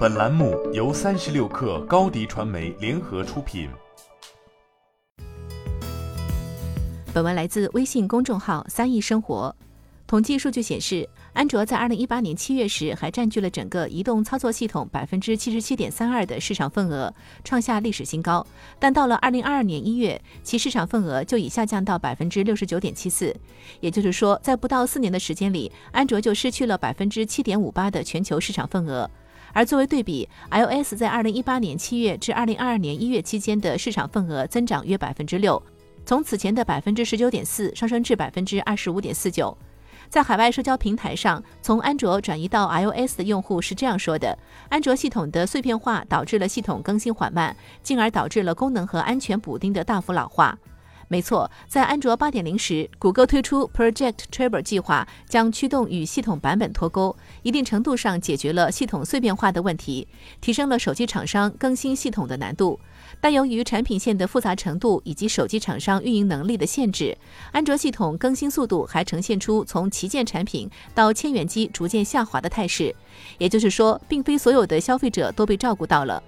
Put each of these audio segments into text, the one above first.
本栏目由三十六氪高低传媒联合出品。本文来自微信公众号“三亿生活”。统计数据显示，安卓在二零一八年七月时还占据了整个移动操作系统百分之七十七点三二的市场份额，创下历史新高。但到了二零二二年一月，其市场份额就已下降到百分之六十九点七四。也就是说，在不到四年的时间里，安卓就失去了百分之七点五八的全球市场份额。而作为对比，iOS 在二零一八年七月至二零二二年一月期间的市场份额增长约百分之六，从此前的百分之十九点四上升至百分之二十五点四九。在海外社交平台上，从安卓转移到 iOS 的用户是这样说的：安卓系统的碎片化导致了系统更新缓慢，进而导致了功能和安全补丁的大幅老化。没错，在安卓8.0时，谷歌推出 Project Treble 计划，将驱动与系统版本脱钩，一定程度上解决了系统碎片化的问题，提升了手机厂商更新系统的难度。但由于产品线的复杂程度以及手机厂商运营能力的限制，安卓系统更新速度还呈现出从旗舰产品到千元机逐渐下滑的态势。也就是说，并非所有的消费者都被照顾到了。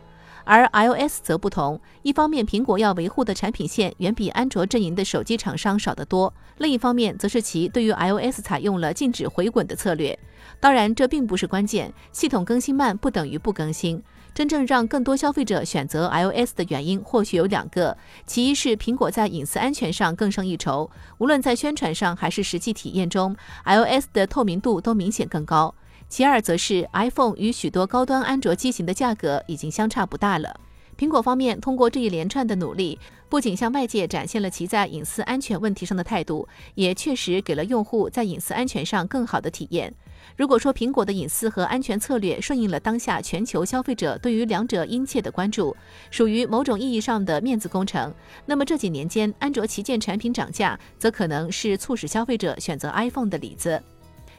而 iOS 则不同，一方面苹果要维护的产品线远比安卓阵营的手机厂商少得多，另一方面则是其对于 iOS 采用了禁止回滚的策略。当然，这并不是关键，系统更新慢不等于不更新。真正让更多消费者选择 iOS 的原因或许有两个，其一是苹果在隐私安全上更胜一筹，无论在宣传上还是实际体验中，iOS 的透明度都明显更高。其二则是 iPhone 与许多高端安卓机型的价格已经相差不大了。苹果方面通过这一连串的努力，不仅向外界展现了其在隐私安全问题上的态度，也确实给了用户在隐私安全上更好的体验。如果说苹果的隐私和安全策略顺应了当下全球消费者对于两者殷切的关注，属于某种意义上的面子工程，那么这几年间安卓旗舰产品涨价，则可能是促使消费者选择 iPhone 的里子。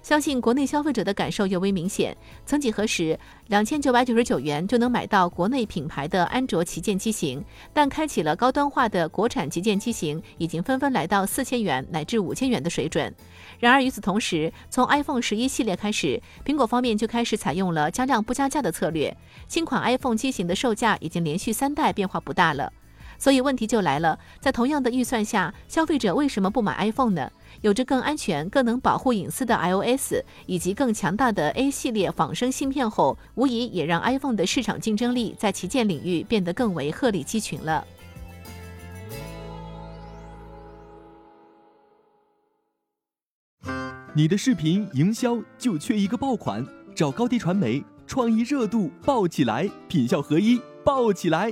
相信国内消费者的感受尤为明显。曾几何时，两千九百九十九元就能买到国内品牌的安卓旗舰机型，但开启了高端化的国产旗舰机型，已经纷纷来到四千元乃至五千元的水准。然而与此同时，从 iPhone 十一系列开始，苹果方面就开始采用了加量不加价的策略。新款 iPhone 机型的售价已经连续三代变化不大了。所以问题就来了，在同样的预算下，消费者为什么不买 iPhone 呢？有着更安全、更能保护隐私的 iOS，以及更强大的 A 系列仿生芯片后，无疑也让 iPhone 的市场竞争力在旗舰领域变得更为鹤立鸡群了。你的视频营销就缺一个爆款，找高低传媒，创意热度爆起来，品效合一爆起来。